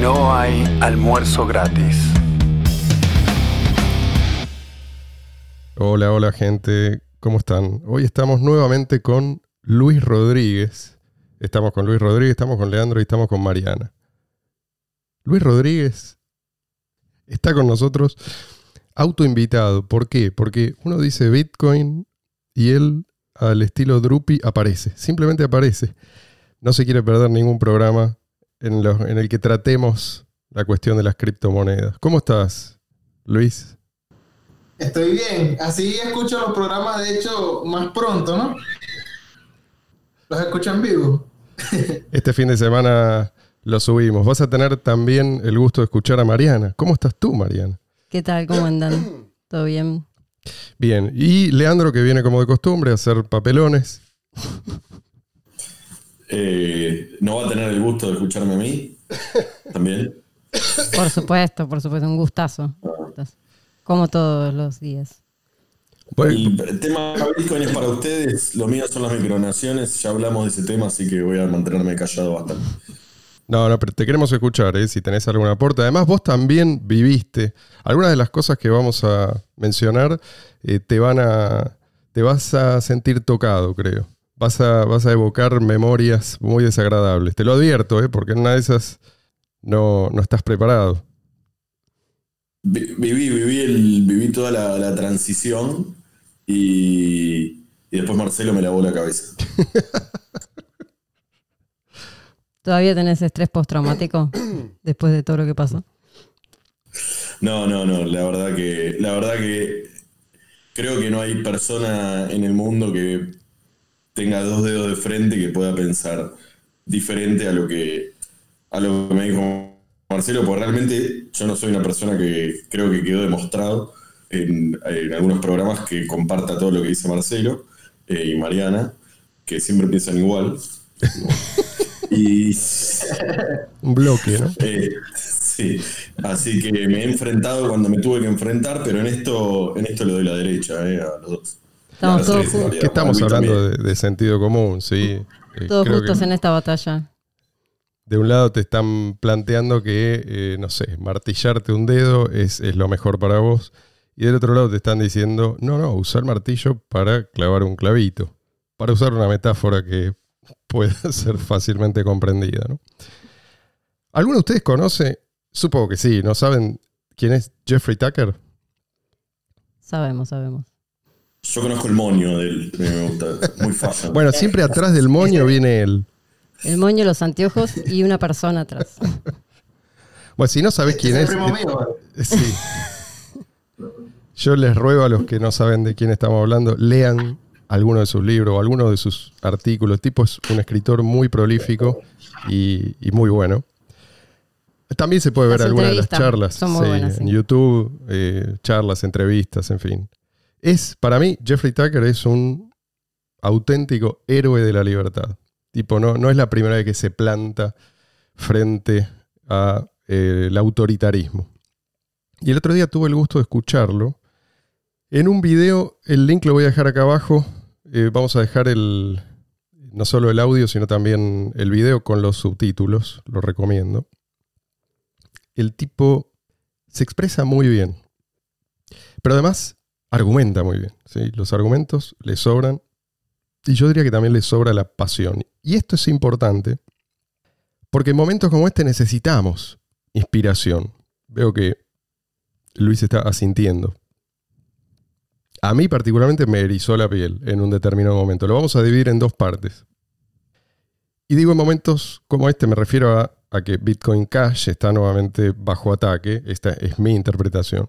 No hay almuerzo gratis. Hola, hola gente, ¿cómo están? Hoy estamos nuevamente con Luis Rodríguez. Estamos con Luis Rodríguez, estamos con Leandro y estamos con Mariana. Luis Rodríguez está con nosotros autoinvitado. ¿Por qué? Porque uno dice Bitcoin y él al estilo Drupi aparece, simplemente aparece. No se quiere perder ningún programa en, en el que tratemos la cuestión de las criptomonedas. ¿Cómo estás, Luis? Estoy bien. Así escucho los programas, de hecho, más pronto, ¿no? Los escucho en vivo. Este fin de semana lo subimos. Vas a tener también el gusto de escuchar a Mariana. ¿Cómo estás tú, Mariana? ¿Qué tal? ¿Cómo andan? ¿Todo bien? Bien. Y Leandro, que viene como de costumbre a hacer papelones. Eh, ¿No va a tener el gusto de escucharme a mí? También. Por supuesto, por supuesto, un gustazo. Como todos los días. el tema Bitcoin es para ustedes, lo mío son las micronaciones, ya hablamos de ese tema, así que voy a mantenerme callado bastante. No, no, pero te queremos escuchar, ¿eh? si tenés algún aporte. Además, vos también viviste. Algunas de las cosas que vamos a mencionar eh, te van a. te vas a sentir tocado, creo. Vas a, vas a evocar memorias muy desagradables. Te lo advierto, ¿eh? porque en una de esas no, no estás preparado. Viví, viví, el, viví toda la, transición y, y después Marcelo me lavó la cabeza. ¿Todavía tenés estrés postraumático después de todo lo que pasó? No, no, no. La verdad que, la verdad que creo que no hay persona en el mundo que tenga dos dedos de frente que pueda pensar diferente a lo que, a lo que me dijo Marcelo, porque realmente yo no soy una persona que creo que quedó demostrado en, algunos programas que comparta todo lo que dice Marcelo eh, y Mariana, que siempre piensan igual. Y. Un bloque, ¿no? Eh, sí. Así que me he enfrentado cuando me tuve que enfrentar, pero en esto, en esto le doy la derecha eh, a los dos. Estamos todos juntos. ¿Qué estamos hablando de, sentido común, sí. Eh, todos justos en esta batalla. De un lado te están planteando que, no sé, martillarte un dedo es, es lo mejor para vos. Y del otro lado te están diciendo, no, no, usar martillo para clavar un clavito. Para usar una metáfora que puede ser fácilmente comprendida. ¿no? ¿Alguno de ustedes conoce? Supongo que sí, ¿no saben quién es Jeffrey Tucker? Sabemos, sabemos. Yo conozco el moño de él, me gusta, muy fácil. bueno, siempre atrás del moño viene él. El moño, los anteojos y una persona atrás. Bueno, si no sabes quién es. Eh, sí. Yo les ruego a los que no saben de quién estamos hablando, lean alguno de sus libros o alguno de sus artículos. El tipo es un escritor muy prolífico y, muy bueno. También se puede ver algunas de las charlas en YouTube, eh, charlas, entrevistas, en fin. Es, para mí, Jeffrey Tucker es un auténtico héroe de la libertad. Tipo, no, no es la primera vez que se planta frente al eh, autoritarismo. Y el otro día tuve el gusto de escucharlo en un video, el link lo voy a dejar acá abajo, eh, vamos a dejar el, no solo el audio, sino también el video con los subtítulos, lo recomiendo. El tipo se expresa muy bien, pero además argumenta muy bien. ¿sí? Los argumentos le sobran y yo diría que también le sobra la pasión. Y esto es importante porque en momentos como este necesitamos inspiración. Veo que Luis está asintiendo a mí particularmente me erizó la piel en un determinado momento. Lo vamos a dividir en dos partes. Y digo en momentos como este, me refiero a, que Bitcoin Cash está nuevamente bajo ataque. Esta es mi interpretación.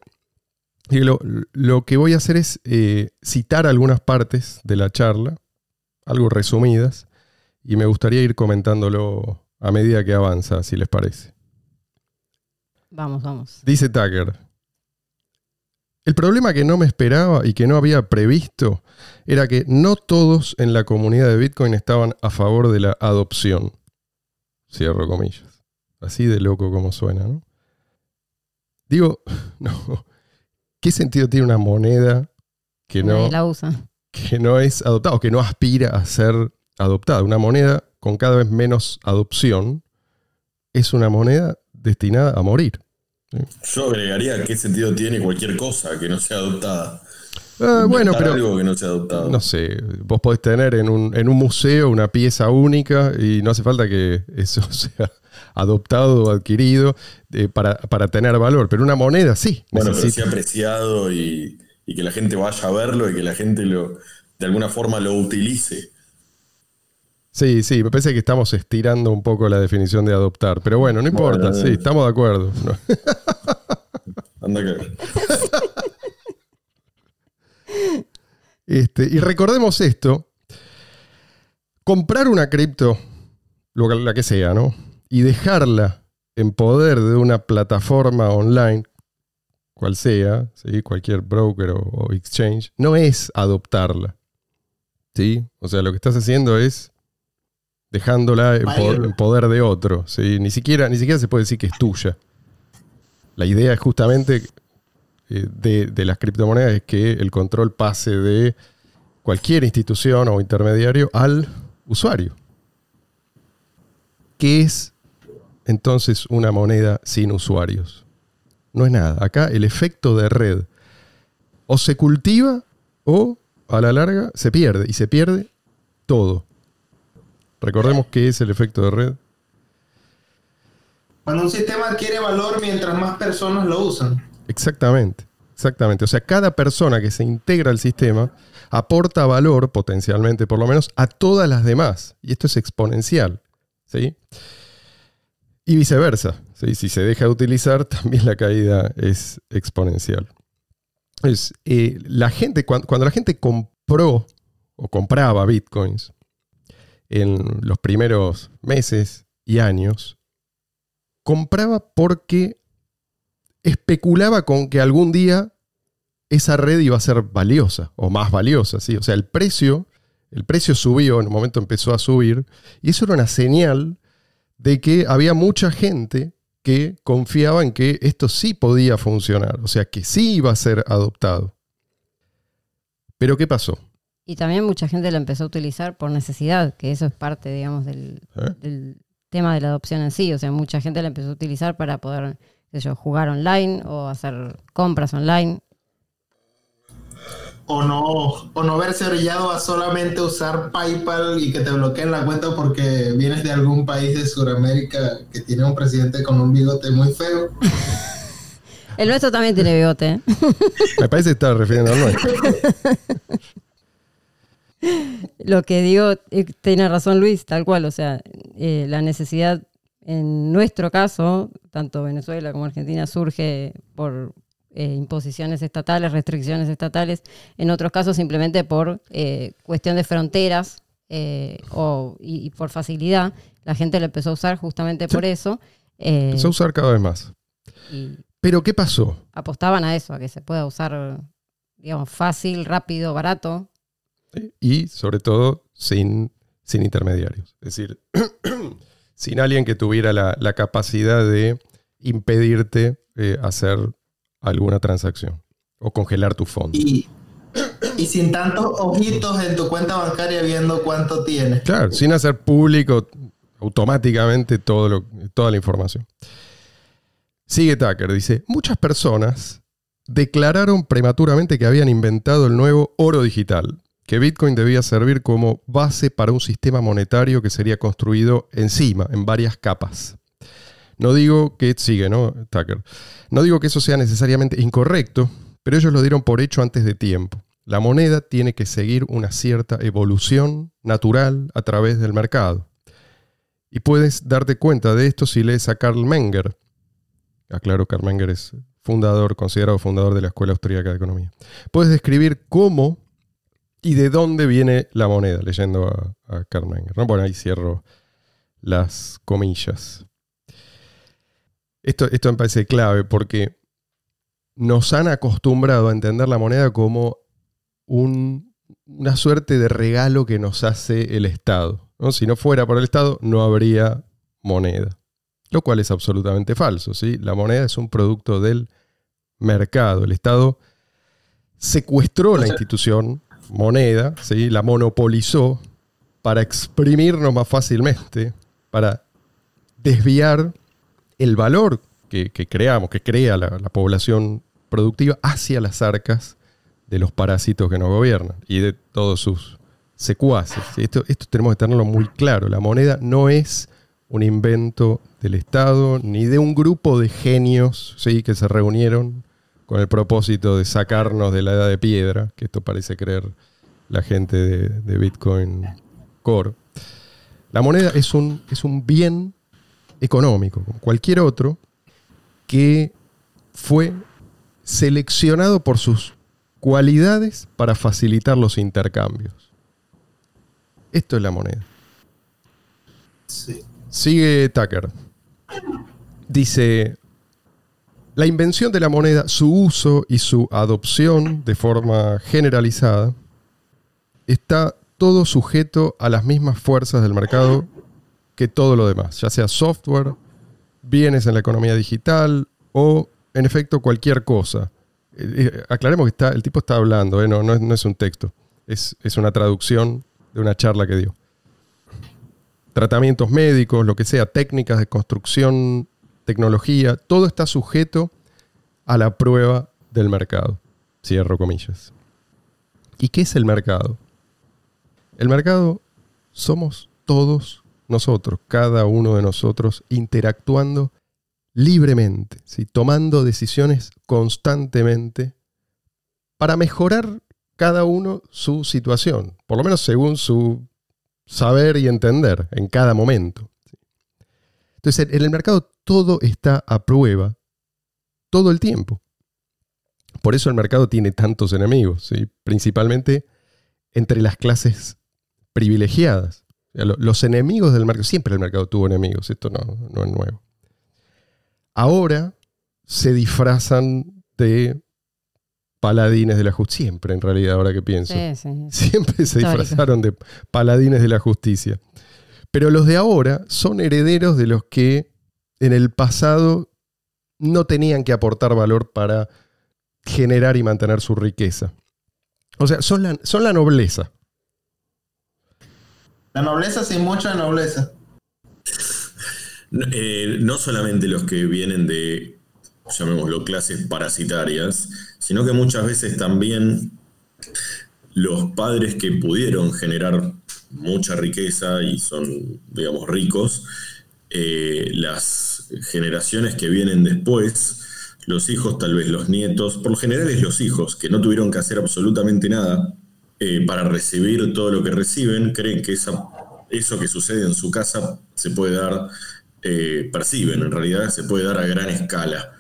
Y lo, que voy a hacer es eh, citar algunas partes de la charla, algo resumidas, y me gustaría ir comentándolo a medida que avanza, si les parece. Vamos, vamos. Dice Tucker, el problema que no me esperaba y que no había previsto era que no todos en la comunidad de Bitcoin estaban a favor de la adopción. Cierro comillas. Así de loco como suena, ¿no? Digo, no. ¿Qué sentido tiene una moneda que no, la usa. que no es adoptada o que no aspira a ser adoptada? Una moneda con cada vez menos adopción es una moneda destinada a morir. Yo agregaría qué sentido tiene cualquier cosa que no sea adoptada. Ah, bueno, pero. Algo que no sea adoptado. No sé, vos podés tener en un, en un museo una pieza única y no hace falta que eso sea adoptado o adquirido eh, para, tener valor, pero una moneda sí. Bueno, pero sí apreciado y, y, que la gente vaya a verlo y que la gente lo, de alguna forma lo utilice. Sí, sí, me parece que estamos estirando un poco la definición de adoptar, pero bueno, no importa, sí, estamos de acuerdo. Anda que... Este, y recordemos esto, comprar una cripto, la que sea, ¿no? Y dejarla en poder de una plataforma online, cual sea, ¿sí? cualquier broker o, exchange, no es adoptarla. ¿sí? O sea, lo que estás haciendo es dejándola en, poder, de otro. ¿sí? Ni, siquiera, ni siquiera se puede decir que es tuya. La idea es justamente eh, de, las criptomonedas es que el control pase de cualquier institución o intermediario al usuario. ¿Qué es entonces una moneda sin usuarios? No es nada. Acá el efecto de red o se cultiva o a la larga se pierde y se pierde todo. Recordemos qué es el efecto de red. Cuando un sistema adquiere valor mientras más personas lo usan. Exactamente, exactamente. O sea, cada persona que se integra al sistema aporta valor, potencialmente por lo menos, a todas las demás. Y esto es exponencial. ¿sí? Y viceversa. Si se deja de utilizar, también la caída es exponencial. Eh, la gente, cuando, cuando la gente compró o compraba bitcoins en los primeros meses y años, compraba porque especulaba con que algún día esa red iba a ser valiosa o más valiosa, ¿sí? O sea, el precio, el precio subió, en un momento empezó a subir, y eso era una señal de que había mucha gente que confiaba en que esto sí podía funcionar, o sea, que sí iba a ser adoptado. Pero ¿qué pasó? Y también mucha gente lo empezó a utilizar por necesidad, que eso es parte, digamos, del, ¿Eh? del tema de la adopción en sí. O sea, mucha gente la empezó a utilizar para poder jugar online o hacer compras online. O no, o no verse orillado a solamente usar PayPal y que te bloqueen la cuenta porque vienes de algún país de Sudamérica que tiene un presidente con un bigote muy feo. El nuestro también tiene bigote. ¿eh? Me parece que está refiriendo al nuestro. Lo que digo, eh, tiene razón Luis, tal cual. O sea, eh, la necesidad en nuestro caso, tanto Venezuela como Argentina, surge por eh, imposiciones estatales, restricciones estatales, en otros casos simplemente por eh, cuestión de fronteras eh, o, y, por facilidad. La gente lo empezó a usar justamente por eso. empezó a usar cada vez más. Pero ¿qué pasó? Apostaban a eso, a que se pueda usar, digamos, fácil, rápido, barato. Y sobre todo sin, sin intermediarios. Es decir, sin alguien que tuviera la, capacidad de impedirte eh, hacer alguna transacción o congelar tu fondo. Y, sin tantos ojitos en tu cuenta bancaria viendo cuánto tienes. Claro, sin hacer público automáticamente todo lo, toda la información. Sigue Tucker, dice, muchas personas declararon prematuramente que habían inventado el nuevo oro digital, que Bitcoin debía servir como base para un sistema monetario que sería construido encima, en varias capas. No digo que sigue, ¿no, Tucker? No digo que eso sea necesariamente incorrecto, pero ellos lo dieron por hecho antes de tiempo. La moneda tiene que seguir una cierta evolución natural a través del mercado. Y puedes darte cuenta de esto si lees a Karl Menger. Aclaro, Karl Menger es fundador, considerado fundador de la Escuela Austríaca de Economía. Puedes describir cómo ¿Y de dónde viene la moneda? Leyendo a, a Carmen. Bueno, ahí cierro las comillas. Esto, esto me parece clave porque nos han acostumbrado a entender la moneda como una suerte de regalo que nos hace el Estado. Si no fuera por el Estado, no habría moneda. Lo cual es absolutamente falso. ¿sí? La moneda es un producto del mercado. El Estado secuestró la institución moneda, ¿sí? la monopolizó para exprimirnos más fácilmente, para desviar el valor que, creamos, que crea la, población productiva hacia las arcas de los parásitos que nos gobiernan y de todos sus secuaces. Esto, esto tenemos que tenerlo muy claro. La moneda no es un invento del Estado ni de un grupo de genios ¿sí? que se reunieron con el propósito de sacarnos de la edad de piedra, que esto parece creer la gente de, Bitcoin Core. La moneda es un, es un bien económico, como cualquier otro, que fue seleccionado por sus cualidades para facilitar los intercambios. Esto es la moneda. Sigue Tucker. Dice, la invención de la moneda, su uso y su adopción de forma generalizada está todo sujeto a las mismas fuerzas del mercado que todo lo demás, ya sea software, bienes en la economía digital o, en efecto, cualquier cosa. Eh, eh, aclaremos que está, el tipo está hablando, eh, no, no, es, un texto, es, es una traducción de una charla que dio. Tratamientos médicos, lo que sea, técnicas de construcción, tecnología, todo está sujeto a la prueba del mercado. Cierro comillas. ¿Y qué es el mercado? El mercado somos todos nosotros, cada uno de nosotros, interactuando libremente, tomando decisiones constantemente para mejorar cada uno su situación, por lo menos según su saber y entender en cada momento. Entonces, en el mercado todo está a prueba todo el tiempo. Por eso el mercado tiene tantos enemigos, principalmente entre las clases privilegiadas. Los enemigos del mercado, siempre el mercado tuvo enemigos, esto no, no es nuevo. Ahora se disfrazan de paladines de la justicia, siempre en realidad, ahora que pienso. Siempre se disfrazaron de paladines de la justicia. Pero los de ahora son herederos de los que en el pasado no tenían que aportar valor para generar y mantener su riqueza. O sea, son la, son la nobleza. La nobleza sin mucha nobleza. Eh, no solamente los que vienen de, llamémoslo, clases parasitarias, sino que muchas veces también los padres que pudieron generar mucha riqueza y son, digamos, ricos, eh, las generaciones que vienen después, los hijos, tal vez los nietos, por lo general es los hijos, que no tuvieron que hacer absolutamente nada eh, para recibir todo lo que reciben, creen que eso que sucede en su casa se puede dar, eh, perciben en realidad, se puede dar a gran escala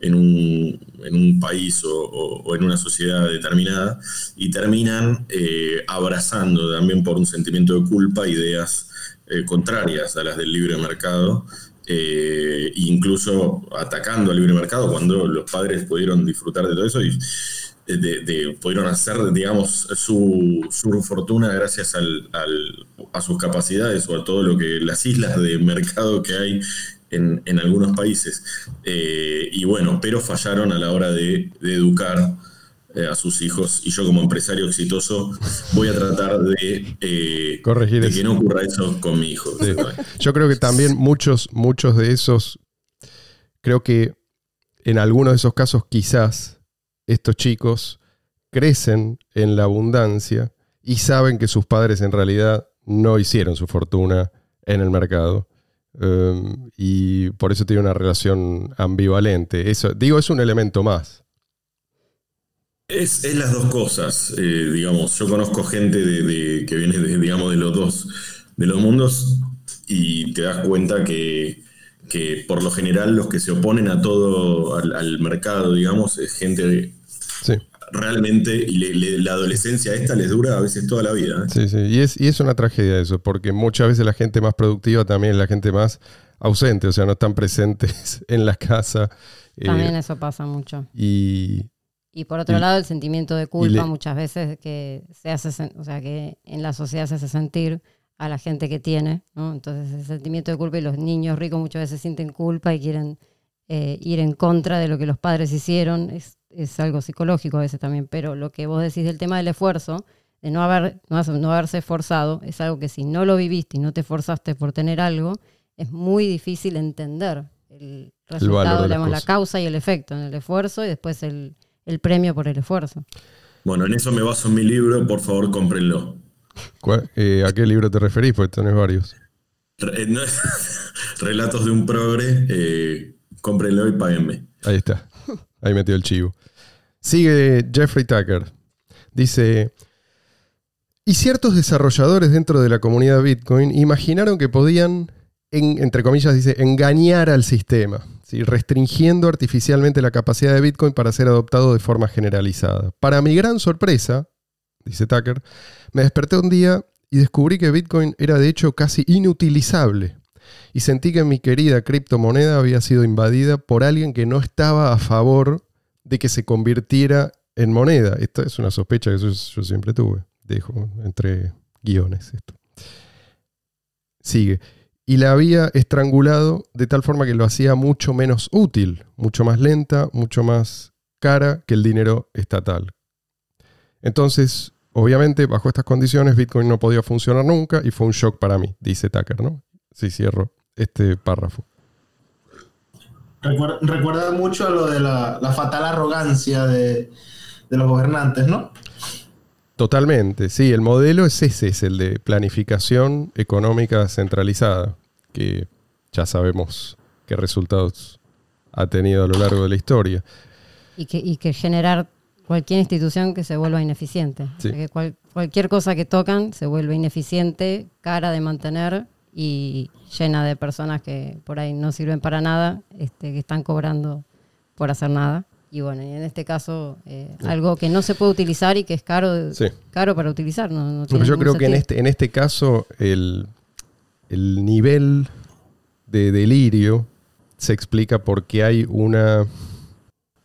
en un, país o, en una sociedad determinada y terminan eh, abrazando también por un sentimiento de culpa ideas contrarias a las del libre mercado. incluso atacando al libre mercado cuando los padres pudieron disfrutar de todo eso y, de, pudieron hacer, digamos, su, su fortuna gracias al, a sus capacidades o a todo lo que las islas de mercado que hay en, en algunos países. Eh, y bueno, pero fallaron a la hora de, educar eh, a sus hijos. Y yo como empresario exitoso voy a tratar de, eh, Corregir que no ocurra eso con mi hijo. Yo creo que también muchos, muchos de esos, creo que en algunos de esos casos quizás estos chicos crecen en la abundancia y saben que sus padres en realidad no hicieron su fortuna en el mercado. Um, y por eso tiene una relación ambivalente. Eso, digo, es un elemento más. Es, las dos cosas, eh, digamos. Yo conozco gente de, que viene de, digamos, de los dos, de los mundos y te das cuenta que, que por lo general los que se oponen a todo, al, al mercado, digamos, es gente realmente, y la adolescencia esta les dura a veces toda la vida. ¿eh? Sí, sí, y es, y es una tragedia eso, porque muchas veces la gente más productiva también es la gente más ausente, o sea, no están presentes en la casa. Eh, también eso pasa mucho. Y, y por otro lado, el sentimiento de culpa muchas veces que se hace, o sea, que en la sociedad se hace sentir a la gente que tiene, ¿no? Entonces, el sentimiento de culpa y los niños ricos muchas veces sienten culpa y quieren eh, ir en contra de lo que los padres hicieron. Es es algo psicológico a veces también, pero lo que vos decís del tema del esfuerzo, de no, haber, no, haberse esforzado, es algo que si no lo viviste y no te esforzaste por tener algo, es muy difícil entender el resultado, la causa y el efecto en el esfuerzo y después el, premio por el esfuerzo. Bueno, en eso me baso en mi libro, por favor, cómprenlo. Eh, ¿A qué libro te referís? Pues tenés varios. Eh, relatos de un progre, eh, cómprenlo y páguenme. Ahí está. Ahí metió el chivo. Sigue Jeffrey Tucker. Dice, y ciertos desarrolladores dentro de la comunidad Bitcoin imaginaron que podían, entre comillas, dice, engañar al sistema, restringiendo artificialmente la capacidad de Bitcoin para ser adoptado de forma generalizada. Para mi gran sorpresa, dice Tucker, me desperté un día y descubrí que Bitcoin era de hecho casi inutilizable. Y sentí que mi querida criptomoneda había sido invadida por alguien que no estaba a favor de que se convirtiera en moneda. Esta es una sospecha que yo, siempre tuve. Dejo entre guiones esto. Sigue. Y la había estrangulado de tal forma que lo hacía mucho menos útil, mucho más lenta, mucho más cara que el dinero estatal. Entonces, obviamente, bajo estas condiciones, Bitcoin no podía funcionar nunca y fue un shock para mí, dice Tucker, ¿no? Sí, cierro este párrafo. Recuerda, mucho a lo de la, fatal arrogancia de, los gobernantes, ¿no? Totalmente, sí, el modelo es ese, es el de planificación económica centralizada, que ya sabemos qué resultados ha tenido a lo largo de la historia. Y que, generar cualquier institución que se vuelva ineficiente. Que cualquier cosa que tocan se vuelve ineficiente, cara de mantener y llena de personas que por ahí no sirven para nada, este, que están cobrando por hacer nada. Y bueno, en este caso, eh, algo que no se puede utilizar y que es caro, caro para utilizar. No, yo creo que en este, en este caso el, el nivel de delirio se explica porque hay una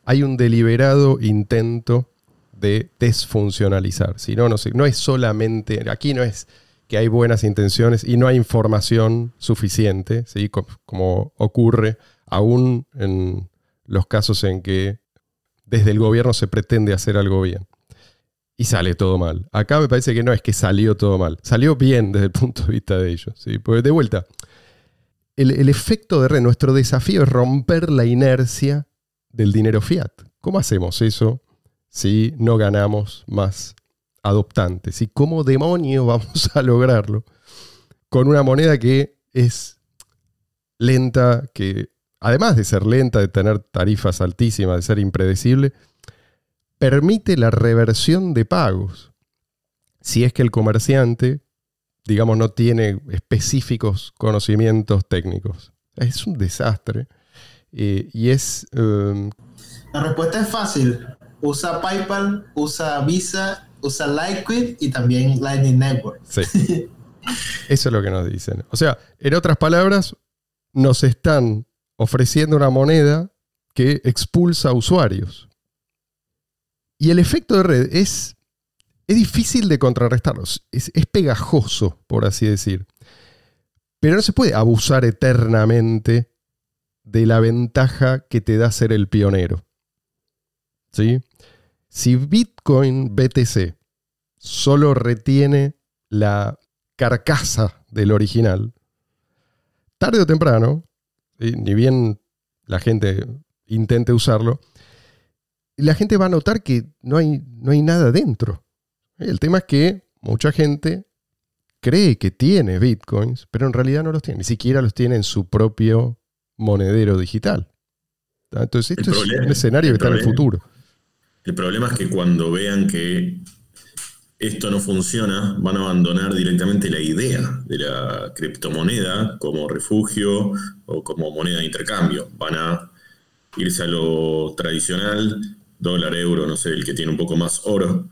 hay un deliberado intento de desfuncionalizar. Si no, no, no es solamente, aquí no es que hay buenas intenciones y no hay información suficiente, ¿sí? como ocurre aún en los casos en que desde el gobierno se pretende hacer algo bien. Y sale todo mal. Acá me parece que no es que salió todo mal. Salió bien desde el punto de vista de ellos. ¿sí? Porque de vuelta, el, el efecto de red, nuestro desafío es romper la inercia del dinero fiat. ¿Cómo hacemos eso si no ganamos más adoptantes. ¿Y cómo demonio vamos a lograrlo con una moneda que es lenta, que además de ser lenta, de tener tarifas altísimas, de ser impredecible, permite la reversión de pagos? Si es que el comerciante, digamos, no tiene específicos conocimientos técnicos. Es un desastre. Eh, y es... Um, la respuesta es fácil. Usa PayPal, usa Visa usa Liquid y también Lightning Network. Sí. Eso es lo que nos dicen. O sea, en otras palabras, nos están ofreciendo una moneda que expulsa usuarios. Y el efecto de red es, es difícil de contrarrestarlo. Es, es pegajoso, por así decir. Pero no se puede abusar eternamente de la ventaja que te da ser el pionero. ¿Sí? Si Bitcoin BTC solo retiene la carcasa del original, tarde o temprano, ni bien la gente intente usarlo, la gente va a notar que no hay, no hay nada dentro. El tema es que mucha gente cree que tiene bitcoins, pero en realidad no los tiene, ni siquiera los tiene en su propio monedero digital. Entonces, esto es un escenario que está en el futuro. El problema es que cuando vean que esto no funciona, van a abandonar directamente la idea de la criptomoneda como refugio o como moneda de intercambio. Van a irse a lo tradicional, dólar, euro, no sé, el que tiene un poco más oro,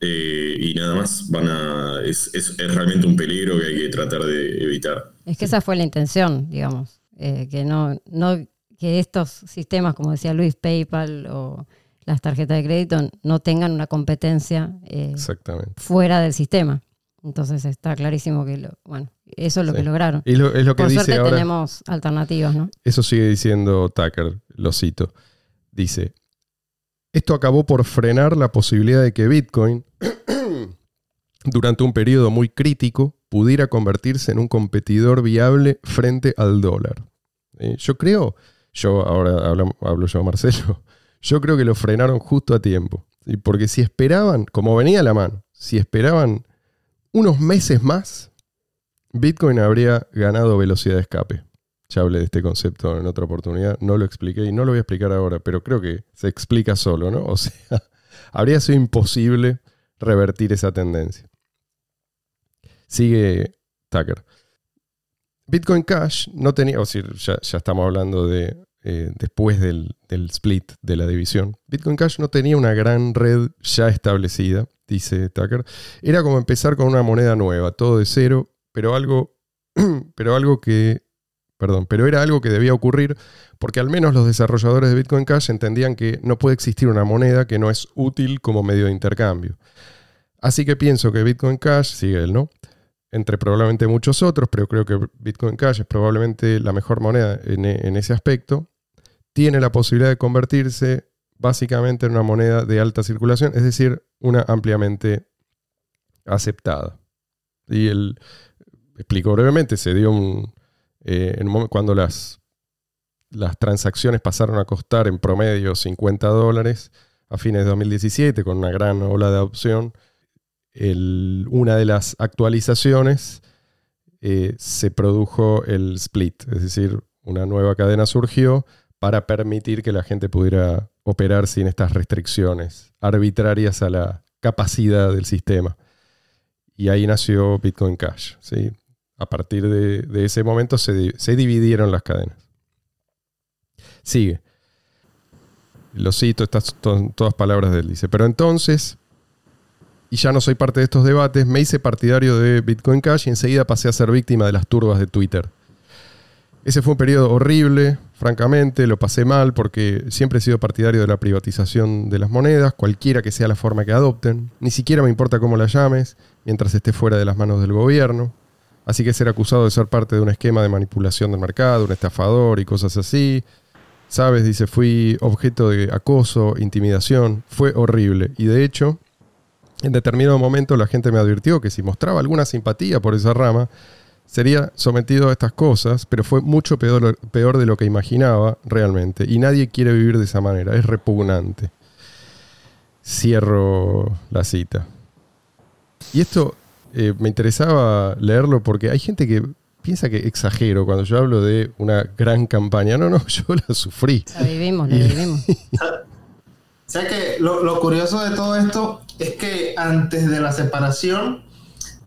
eh, y nada más. Van a, es, realmente un peligro que hay que tratar de evitar. Es que esa fue la intención, digamos, eh, que no, no que estos sistemas, como decía Luis, PayPal o las tarjetas de crédito no tengan una competencia eh, fuera del sistema. Entonces está clarísimo que, lo, bueno, eso es lo que lograron. Y es lo que Por dice suerte tenemos alternativas, ¿no? Eso sigue diciendo Tucker, lo cito. Dice, esto acabó por frenar la posibilidad de que Bitcoin, durante un periodo muy crítico, pudiera convertirse en un competidor viable frente al dólar. Yo creo, yo ahora hablo, yo Marcelo, yo creo que lo frenaron justo a tiempo. Porque si esperaban, como venía la mano, si esperaban unos meses más, Bitcoin habría ganado velocidad de escape. Ya hablé de este concepto en otra oportunidad, no lo expliqué y no lo voy a explicar ahora, pero creo que se explica solo, ¿no? O sea, habría sido imposible revertir esa tendencia. Sigue Tucker. Bitcoin Cash no tenía, o sea, ya, estamos hablando de eh, después del, del, split de la división. Bitcoin Cash no tenía una gran red ya establecida, dice Tucker. Era como empezar con una moneda nueva, todo de cero, pero algo, pero algo que Perdón, pero era algo que debía ocurrir porque al menos los desarrolladores de Bitcoin Cash entendían que no puede existir una moneda que no es útil como medio de intercambio. Así que pienso que Bitcoin Cash, sigue él, ¿no? Entre probablemente muchos otros, pero creo que Bitcoin Cash es probablemente la mejor moneda en, en ese aspecto, tiene la posibilidad de convertirse básicamente en una moneda de alta circulación, es decir, una ampliamente aceptada. Y él explicó brevemente, se dio un, eh, en cuando las, las transacciones pasaron a costar en promedio 50 dólares a fines de 2017 con una gran ola de adopción, una de las actualizaciones eh, se produjo el split, es decir, una nueva cadena surgió para permitir que la gente pudiera operar sin estas restricciones arbitrarias a la capacidad del sistema. Y ahí nació Bitcoin Cash. ¿sí? a partir de, ese momento se, dividieron las cadenas. Sigue. Lo cito, estas son todas palabras de él. Dice, pero entonces, y ya no soy parte de estos debates, me hice partidario de Bitcoin Cash y enseguida pasé a ser víctima de las turbas de Twitter. Ese fue un periodo horrible, francamente, lo pasé mal porque siempre he sido partidario de la privatización de las monedas, cualquiera que sea la forma que adopten. Ni siquiera me importa cómo la llames, mientras esté fuera de las manos del gobierno. Así que ser acusado de ser parte de un esquema de manipulación del mercado, un estafador y cosas así. Sabes, dice, fui objeto de acoso, intimidación, fue horrible. Y de hecho, en determinado momento la gente me advirtió que si mostraba alguna simpatía por esa rama, sería sometido a estas cosas, pero fue mucho peor, peor de lo que imaginaba realmente. Y nadie quiere vivir de esa manera, es repugnante. Cierro la cita. Y esto eh, me interesaba leerlo porque hay gente que piensa que exagero cuando yo hablo de una gran campaña. No, no, yo la sufrí. La vivimos, la vivimos. O sea que lo, curioso de todo esto es que antes de la separación,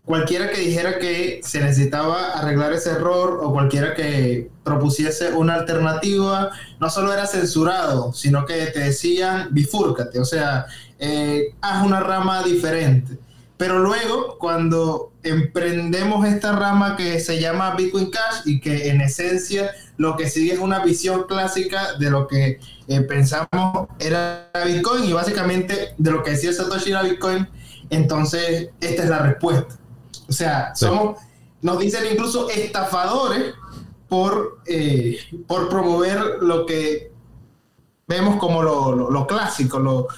cualquiera que dijera que se necesitaba arreglar ese error o cualquiera que propusiese una alternativa, no solo era censurado, sino que te decían bifúrcate, o sea, eh, haz una rama diferente. Pero luego, cuando emprendemos esta rama que se llama Bitcoin Cash y que en esencia lo que sigue es una visión clásica de lo que eh, pensamos era Bitcoin y básicamente de lo que decía Satoshi era Bitcoin, entonces esta es la respuesta. O sea, somos, nos dicen incluso estafadores por, eh, por promover lo que vemos como lo, lo clásico, lo,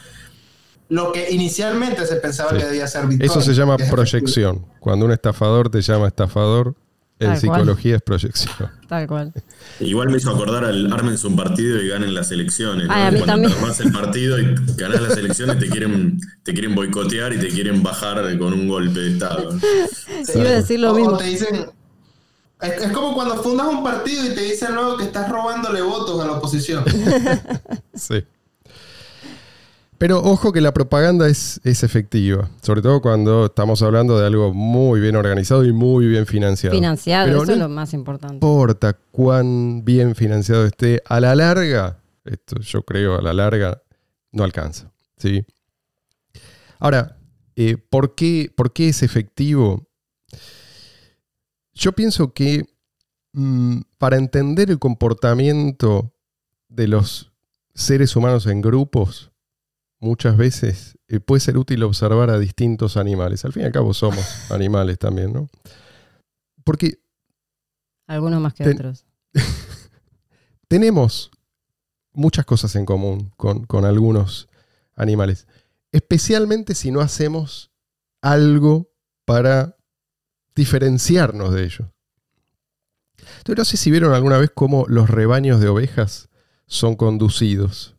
lo que inicialmente se pensaba que debía ser Bitcoin. Eso se llama proyección. Cuando un estafador te llama estafador, en psicología es proyección. Tal cual. Igual me hizo acordar al armen un partido y ganen las elecciones. a mí también. armás el partido y ganas las elecciones te quieren, te quieren boicotear y te quieren bajar con un golpe de Estado. Sí, iba a decir lo mismo. te dicen, es, como cuando fundas un partido y te dicen luego que estás robándole votos a la oposición. sí. Pero ojo que la propaganda es, efectiva, sobre todo cuando estamos hablando de algo muy bien organizado y muy bien financiado. Financiado, eso es lo más importante. No importa cuán bien financiado esté, a la larga, esto yo creo a la larga, no alcanza. ¿sí? Ahora, eh, ¿por, qué, ¿por, qué, es efectivo? Yo pienso que mm, para entender el comportamiento de los seres humanos en grupos, muchas veces eh, puede ser útil observar a distintos animales. Al fin y al cabo somos animales también, ¿no? Porque... Algunos más que otros. tenemos muchas cosas en común con, con algunos animales, especialmente si no hacemos algo para diferenciarnos de ellos. Entonces, no sé si vieron alguna vez cómo los rebaños de ovejas son conducidos.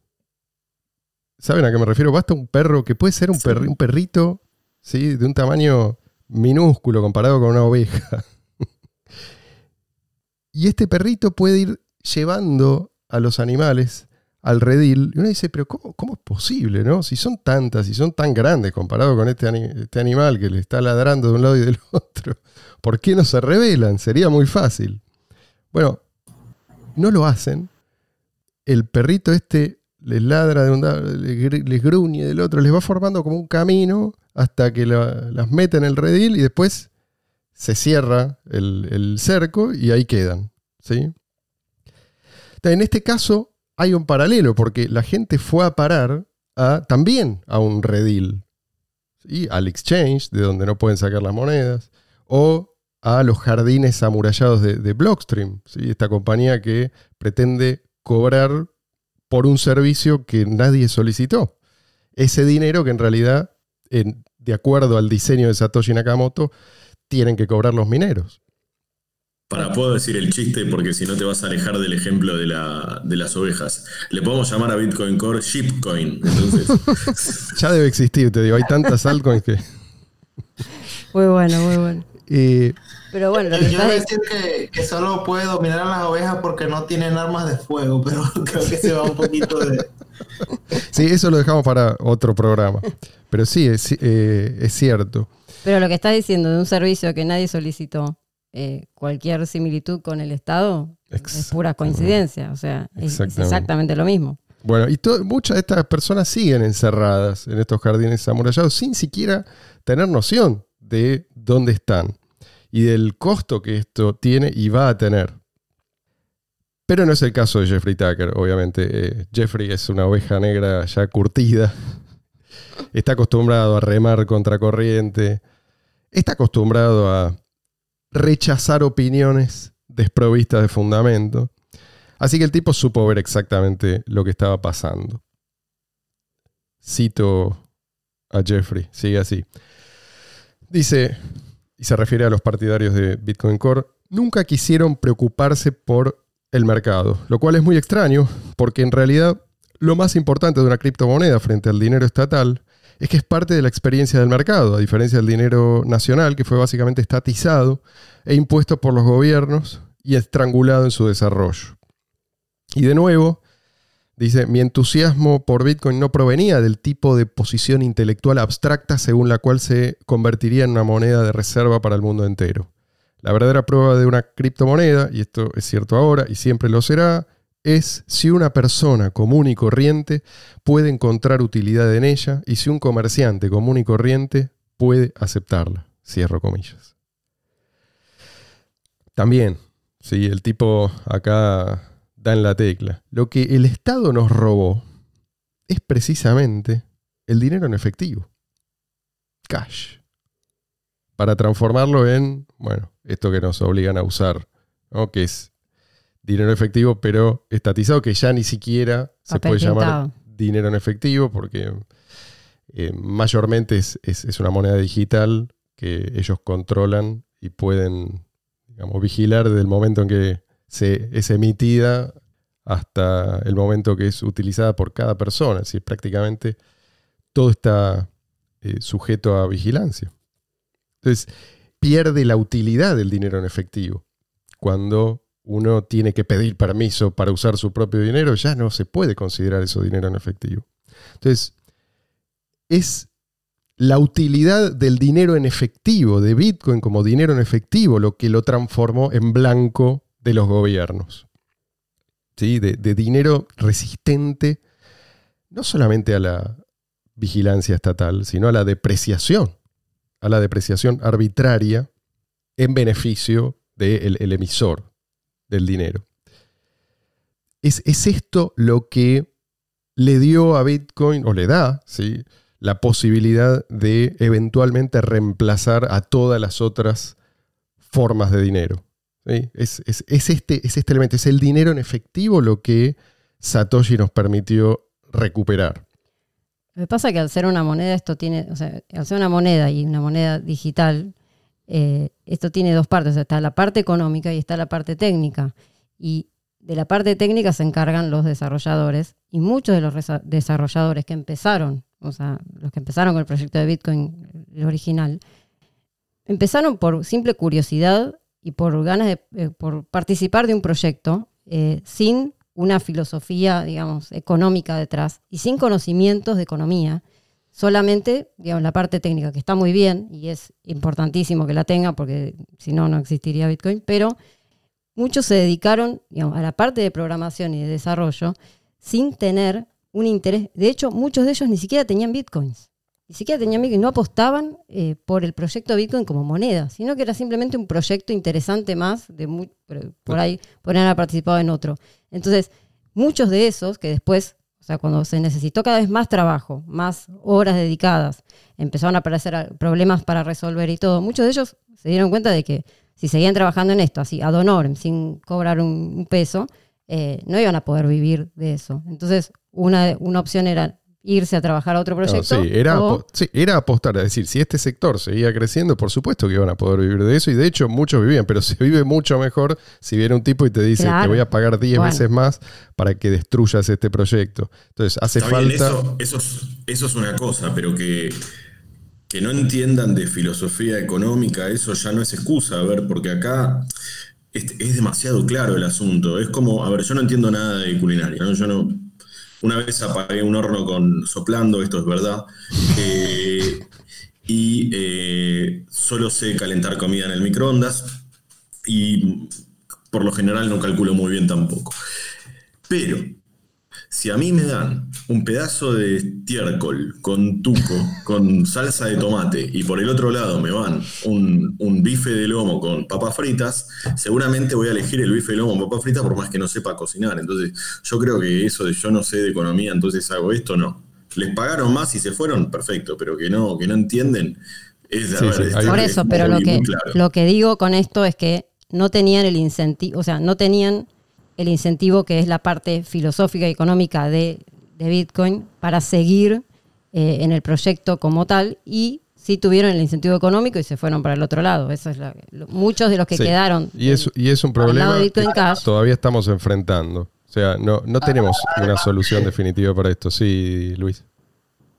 ¿Saben a qué me refiero? Basta un perro que puede ser un, un perrito ¿sí? de un tamaño minúsculo comparado con una oveja. y este perrito puede ir llevando a los animales al redil. Y uno dice, pero ¿cómo, es posible? ¿no? Si son tantas, si son tan grandes comparado con este, este animal que le está ladrando de un lado y del otro, ¿por qué no se revelan? Sería muy fácil. Bueno, no lo hacen. El perrito este les ladra de un lado, les gruñe del otro, les va formando como un camino hasta que las mete en el redil y después se cierra el, cerco y ahí quedan. ¿sí? En este caso hay un paralelo porque la gente fue a parar a, también a un redil, ¿sí? al exchange, de donde no pueden sacar las monedas, o a los jardines amurallados de, Blockstream, ¿sí? esta compañía que pretende cobrar por un servicio que nadie solicitó. Ese dinero que en realidad, de acuerdo al diseño de Satoshi Nakamoto, tienen que cobrar los mineros. Para, puedo decir el chiste porque si no te vas a alejar del ejemplo de, las ovejas. Le podemos llamar a Bitcoin Core Shipcoin. ya debe existir, te digo. Hay tantas altcoins que. Muy bueno, muy bueno. Eh, pero bueno, lo que yo voy a decir que, solo puede dominar a las ovejas porque no tienen armas de fuego, pero creo que se va un poquito de. Sí, eso lo dejamos para otro programa. Pero sí, es, eh, es cierto. Pero lo que estás diciendo de un servicio que nadie solicitó, eh, cualquier similitud con el Estado es pura coincidencia. O sea, es, exactamente lo mismo. Bueno, y muchas de estas personas siguen encerradas en estos jardines amurallados sin siquiera tener noción de dónde están y del costo que esto tiene y va a tener. Pero no es el caso de Jeffrey Tucker, obviamente. Eh, Jeffrey es una oveja negra ya curtida. Está acostumbrado a remar contra corriente. Está acostumbrado a rechazar opiniones desprovistas de fundamento. Así que el tipo supo ver exactamente lo que estaba pasando. Cito a Jeffrey, sigue así. Dice, y se refiere a los partidarios de Bitcoin Core, nunca quisieron preocuparse por el mercado, lo cual es muy extraño, porque en realidad lo más importante de una criptomoneda frente al dinero estatal es que es parte de la experiencia del mercado, a diferencia del dinero nacional, que fue básicamente estatizado e impuesto por los gobiernos y estrangulado en su desarrollo. Y de nuevo, dice, mi entusiasmo por Bitcoin no provenía del tipo de posición intelectual abstracta según la cual se convertiría en una moneda de reserva para el mundo entero. La verdadera prueba de una criptomoneda, y esto es cierto ahora y siempre lo será, es si una persona común y corriente puede encontrar utilidad en ella y si un comerciante común y corriente puede aceptarla. Cierro comillas. También, si el tipo acá da en la tecla. Lo que el Estado nos robó es precisamente el dinero en efectivo. Cash. Para transformarlo en, bueno, esto que nos obligan a usar, ¿no? que es dinero efectivo, pero estatizado, que ya ni siquiera se puede llamar dinero en efectivo, porque eh, mayormente es, una moneda digital que ellos controlan y pueden digamos, vigilar desde el momento en que se, es emitida hasta el momento que es utilizada por cada persona. Es prácticamente todo está eh, sujeto a vigilancia. Entonces, pierde la utilidad del dinero en efectivo cuando uno tiene que pedir permiso para usar su propio dinero, ya no se puede considerar eso dinero en efectivo. Entonces, es la utilidad del dinero en efectivo, de Bitcoin como dinero en efectivo, lo que lo transformó en blanco de los gobiernos. ¿Sí? De, dinero resistente no solamente a la vigilancia estatal, sino a la depreciación, a la depreciación arbitraria en beneficio del emisor, del dinero. Es, esto lo que le dio a Bitcoin, o le da, ¿sí? la posibilidad de eventualmente reemplazar a todas las otras formas de dinero. Es, este, es este elemento, es el dinero en efectivo lo que Satoshi nos permitió recuperar. Lo que pasa es que al ser una moneda, esto tiene, o sea, al ser una moneda y una moneda digital, eh, esto tiene dos partes, está la parte económica y está la parte técnica. Y de la parte técnica se encargan los desarrolladores y muchos de los desarrolladores que empezaron, o sea, los que empezaron con el proyecto de Bitcoin, el original, empezaron por simple curiosidad y por ganas de eh, por participar de un proyecto eh, sin una filosofía, digamos, económica detrás y sin conocimientos de economía solamente, digamos, la parte técnica, que está muy bien y es importantísimo que la tenga porque si no, no existiría Bitcoin, pero muchos se dedicaron a la parte de programación y de desarrollo sin tener un interés. De hecho, muchos de ellos ni siquiera tenían Bitcoins. Ni siquiera tenían Bitcoin, no apostaban eh, por el proyecto Bitcoin como moneda, sino que era simplemente un proyecto interesante más, de muy, por ahí podrían haber participado en otro. Entonces, muchos de esos que después o sea, cuando se necesitó cada vez más trabajo, más horas dedicadas, empezaron a aparecer problemas para resolver y todo, muchos de ellos se dieron cuenta de que si seguían trabajando en esto, así, ad honorem, sin cobrar un, peso, eh, no iban a poder vivir de eso. Entonces, una, una opción era irse a trabajar a otro proyecto. sí, era, era apostar, es decir, si este sector seguía creciendo, por supuesto que iban a poder vivir de eso, y de hecho muchos vivían, pero se vive mucho mejor si viene un tipo y te dice, te voy a pagar 10 veces más para que destruyas este proyecto. Entonces, hace falta... eso, eso, es, eso, es, una cosa, pero que, que no entiendan de filosofía económica, eso ya no es excusa, a ver, porque acá... Es, es demasiado claro el asunto. Es como, a ver, yo no entiendo nada de culinaria, ¿no? Yo no, una vez apagué un horno con soplando, esto es verdad. Eh, y eh, solo sé calentar comida en el microondas. Y por lo general no calculo muy bien tampoco. Pero si a mí me dan un pedazo de estiércol con tuco, con salsa de tomate, y por el otro lado me van un, bife de lomo con papas fritas, seguramente voy a elegir el bife de lomo con papas fritas por más que no sepa cocinar. Entonces, yo creo que eso de yo no sé de economía, entonces hago esto, no. Les pagaron más y se fueron, perfecto, pero que no, que no entienden. Es, por eso, pero lo que, lo que digo con esto es que no tenían el incentivo, o sea, no tenían el incentivo que es la parte filosófica y económica de, Bitcoin para seguir eh, en el proyecto como tal y sí tuvieron el incentivo económico y se fueron para el otro lado. Eso es muchos de los que quedaron. Y es, y es un problema que todavía estamos enfrentando. O sea, no, no tenemos una solución definitiva para esto. Sí, Luis.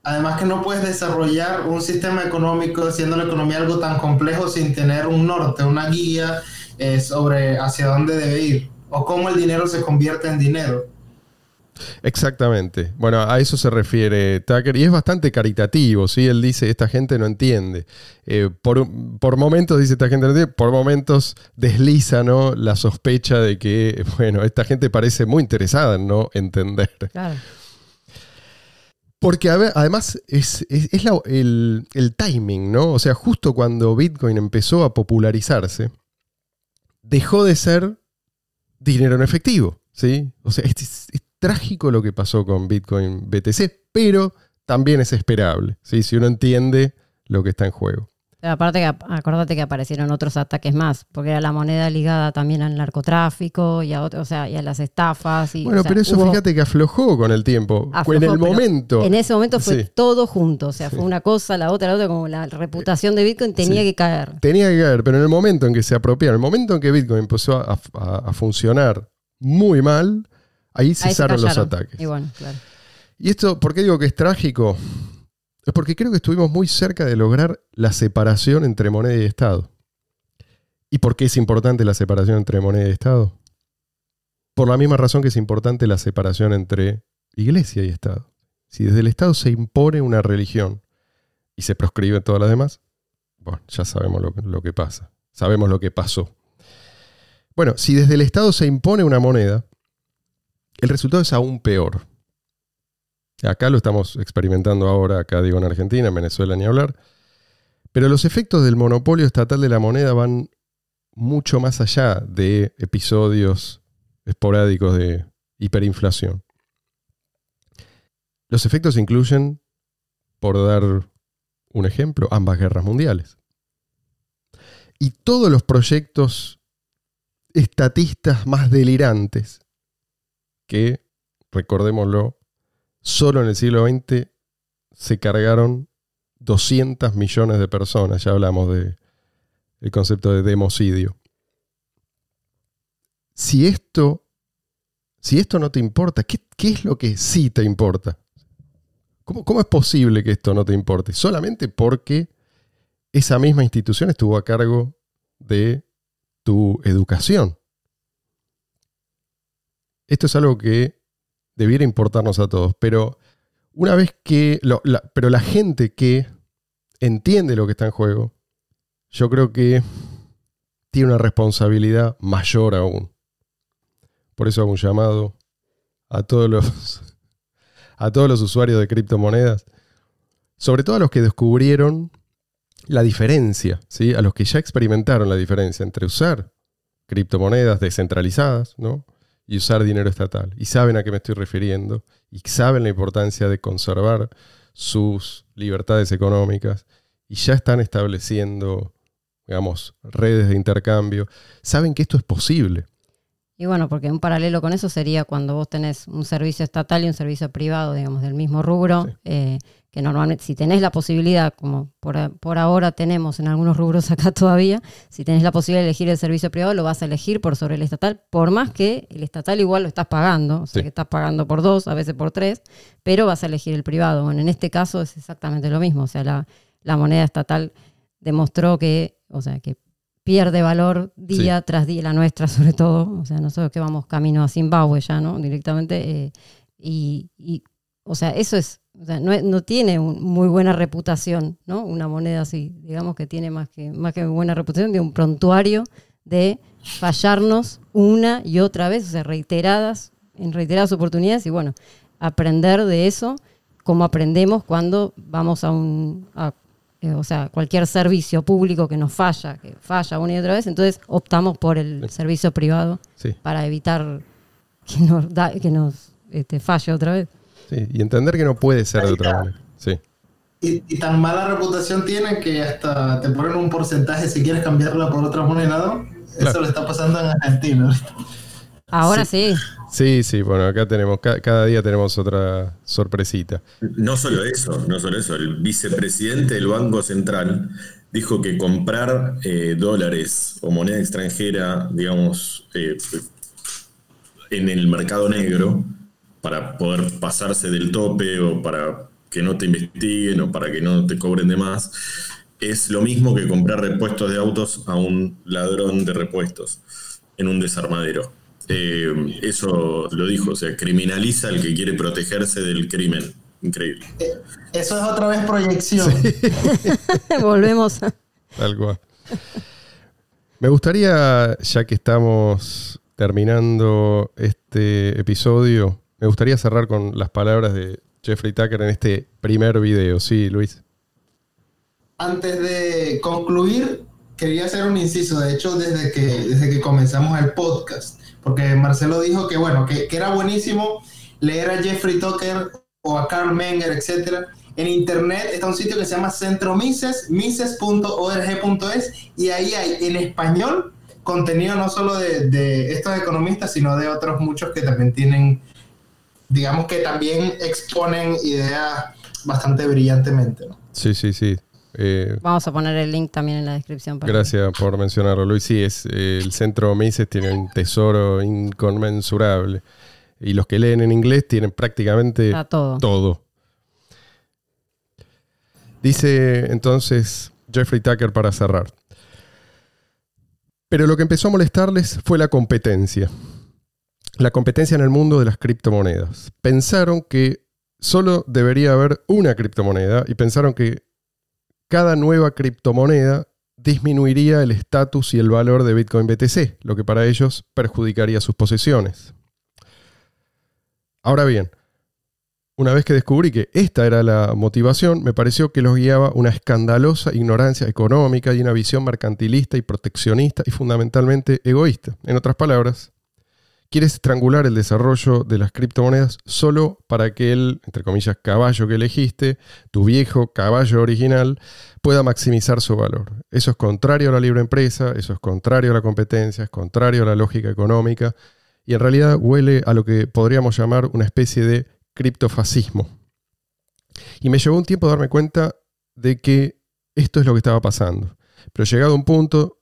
Además que no puedes desarrollar un sistema económico haciendo la economía algo tan complejo sin tener un norte, una guía eh, sobre hacia dónde debe ir o cómo el dinero se convierte en dinero. Exactamente. Bueno, a eso se refiere Tucker y es bastante caritativo, ¿sí? Él dice, esta gente no entiende. Eh, por, por, momentos dice, esta gente no entiende, por momentos desliza, ¿no? La sospecha de que, bueno, esta gente parece muy interesada en no entender. Claro. Porque además es, el, el timing, ¿no? O sea, justo cuando Bitcoin empezó a popularizarse, dejó de ser dinero en efectivo. ¿sí? O sea, es, trágico lo que pasó con Bitcoin BTC, pero también es esperable, ¿sí? si uno entiende lo que está en juego. Aparte, que, acordate que aparecieron otros ataques más, porque era la moneda ligada también al narcotráfico y a, o sea, y a las estafas. Y, bueno, pero eso fíjate que aflojó con el tiempo. en el momento. En ese momento fue todo junto. O sea, fue una cosa, la otra, la otra, como la reputación de Bitcoin tenía que caer. Tenía que caer, pero en el momento en que se apropiaron, el momento en que Bitcoin empezó a, funcionar muy mal, ahí cesaron los ataques. Y bueno, claro. Y esto, ¿por qué digo que es trágico? Es porque creo que estuvimos muy cerca de lograr la separación entre moneda y Estado. ¿Y por qué es importante la separación entre moneda y Estado? Por la misma razón que es importante la separación entre iglesia y Estado. Si desde el Estado se impone una religión y se proscribe todas las demás, bueno, ya sabemos lo que pasa. Sabemos lo que pasó. Bueno, si desde el Estado se impone una moneda, el resultado es aún peor. Acá lo estamos experimentando ahora, acá digo en Argentina, en Venezuela ni hablar. Pero los efectos del monopolio estatal de la moneda van mucho más allá de episodios esporádicos de hiperinflación. Los efectos incluyen, por dar un ejemplo, ambas guerras mundiales. Y todos los proyectos estatistas más delirantes que, recordémoslo, solo en el siglo XX se cargaron 200 millones de personas. Ya hablamos de el concepto de democidio. Si esto, si esto no te importa, ¿qué, es lo que sí te importa? ¿Cómo, ¿Cómo es posible que esto no te importe? Solamente porque esa misma institución estuvo a cargo de tu educación. Esto es algo que debiera importarnos a todos, pero una vez que, la, pero la gente que entiende lo que está en juego, yo creo que tiene una responsabilidad mayor aún. Por eso hago un llamado a todos los, a todos los usuarios de criptomonedas, sobre todo a los que descubrieron la diferencia, ¿sí? a los que ya experimentaron la diferencia entre usar criptomonedas descentralizadas ¿no? Y usar dinero estatal. Y saben a qué me estoy refiriendo y saben la importancia de conservar sus libertades económicas y ya están estableciendo, digamos, redes de intercambio. Saben que esto es posible. Y bueno, porque un paralelo con eso sería cuando vos tenés un servicio estatal y un servicio privado, digamos, del mismo rubro. Eh, que normalmente si tenés la posibilidad, como por, ahora tenemos en algunos rubros acá todavía, si tenés la posibilidad de elegir el servicio privado, lo vas a elegir por sobre el estatal, por más que el estatal igual lo estás pagando, o sea que estás pagando por dos, a veces por tres, pero vas a elegir el privado. Bueno, en este caso es exactamente lo mismo, o sea, la, moneda estatal demostró que, o sea, que pierde valor día tras día, la nuestra sobre todo, o sea, nosotros que vamos camino a Zimbabue ya, ¿no? Directamente, eh, y, y, o sea, eso es o sea, no, tiene muy buena reputación, ¿no? Una moneda así, digamos que tiene más que, más que buena reputación, de un prontuario de fallarnos una y otra vez, o sea, reiteradas, en reiteradas oportunidades, y bueno, aprender de eso, como aprendemos cuando vamos a un, eh, o sea, cualquier servicio público que nos falla, que falla una y otra vez, entonces optamos por el servicio privado para evitar que nos, da, que nos este, falle otra vez y entender que no puede ser de otra manera. Sí. Y, tan mala reputación tiene que hasta te ponen un porcentaje si quieres cambiarla por otra moneda, ¿no? Eso le está pasando en Argentina. Ahora sí. sí. Sí, bueno, acá tenemos, cada día tenemos otra sorpresita. No solo eso, no solo eso, el vicepresidente del Banco Central dijo que comprar eh, dólares o moneda extranjera, digamos, eh, en el mercado negro, para poder pasarse del tope o para que no te investiguen o para que no te cobren de más, es lo mismo que comprar repuestos de autos a un ladrón de repuestos en un desarmadero. Eh, eso lo dijo, o sea, criminaliza al que quiere protegerse del crimen. Increíble. Eh, eso es otra vez proyección. Volvemos. Algo. Me gustaría, ya que estamos terminando este episodio, me gustaría cerrar con las palabras de Jeffrey Tucker en este primer video. Sí, Luis. Antes de concluir, quería hacer un inciso. De hecho, desde que, desde que comenzamos el podcast, porque Marcelo dijo que, bueno, que, era buenísimo leer a Jeffrey Tucker o a Carl Menger, etc. En internet está un sitio que se llama Centro Mises, mises.org.es, y ahí hay en español contenido no solo de, de estos economistas, sino de otros muchos que también tienen digamos que también exponen ideas bastante brillantemente. ¿no? Sí, sí, sí. Eh, Vamos a poner el link también en la descripción. gracias por mencionarlo, Luis. Sí, es, eh, el centro Mises tiene un tesoro inconmensurable. Y los que leen en inglés tienen prácticamente todo. todo. Dice entonces Jeffrey Tucker para cerrar. Pero lo que empezó a molestarles fue la competencia la competencia en el mundo de las criptomonedas. Pensaron que solo debería haber una criptomoneda y pensaron que cada nueva criptomoneda disminuiría el estatus y el valor de Bitcoin BTC, lo que para ellos perjudicaría sus posesiones. Ahora bien, una vez que descubrí que esta era la motivación, me pareció que los guiaba una escandalosa ignorancia económica y una visión mercantilista y proteccionista y fundamentalmente egoísta. En otras palabras, quieres estrangular el desarrollo de las criptomonedas solo para que el, entre comillas, caballo que elegiste, tu viejo caballo original, pueda maximizar su valor. Eso es contrario a la libre empresa, eso es contrario a la competencia, es contrario a la lógica económica y en realidad huele a lo que podríamos llamar una especie de criptofascismo. Y me llevó un tiempo darme cuenta de que esto es lo que estaba pasando. Pero llegado a un punto,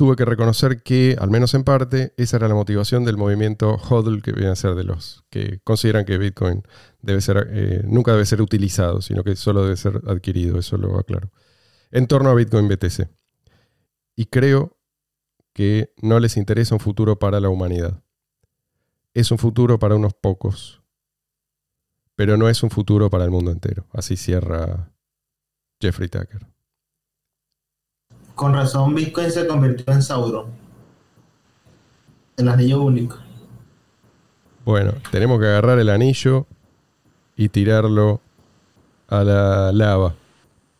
tuve que reconocer que, al menos en parte, esa era la motivación del movimiento HODL, que viene a ser de los que consideran que Bitcoin eh, nunca debe ser utilizado, sino que solo debe ser adquirido, eso lo aclaro, en torno a Bitcoin BTC. Y creo que no les interesa un futuro para la humanidad. Es un futuro para unos pocos, pero no es un futuro para el mundo entero. Así cierra Jeffrey Tucker. Con razón, Bitcoin se convirtió en Sauron. El anillo único. Bueno, tenemos que agarrar el anillo y tirarlo a la lava.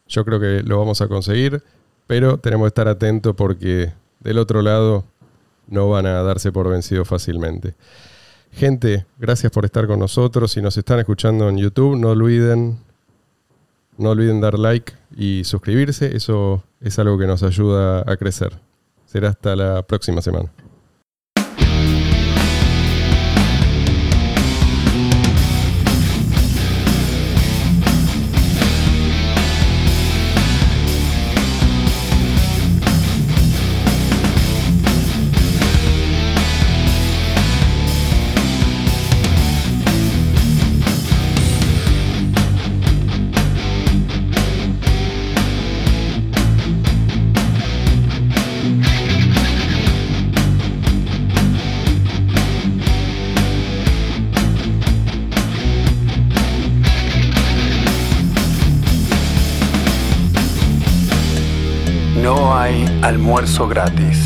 Yo creo que lo vamos a conseguir, pero tenemos que estar atentos porque del otro lado no van a darse por vencidos fácilmente. Gente, gracias por estar con nosotros. Si nos están escuchando en YouTube, no olviden no olviden dar like y suscribirse, eso es algo que nos ayuda a crecer. Será hasta la próxima semana. Almuerzo gratis.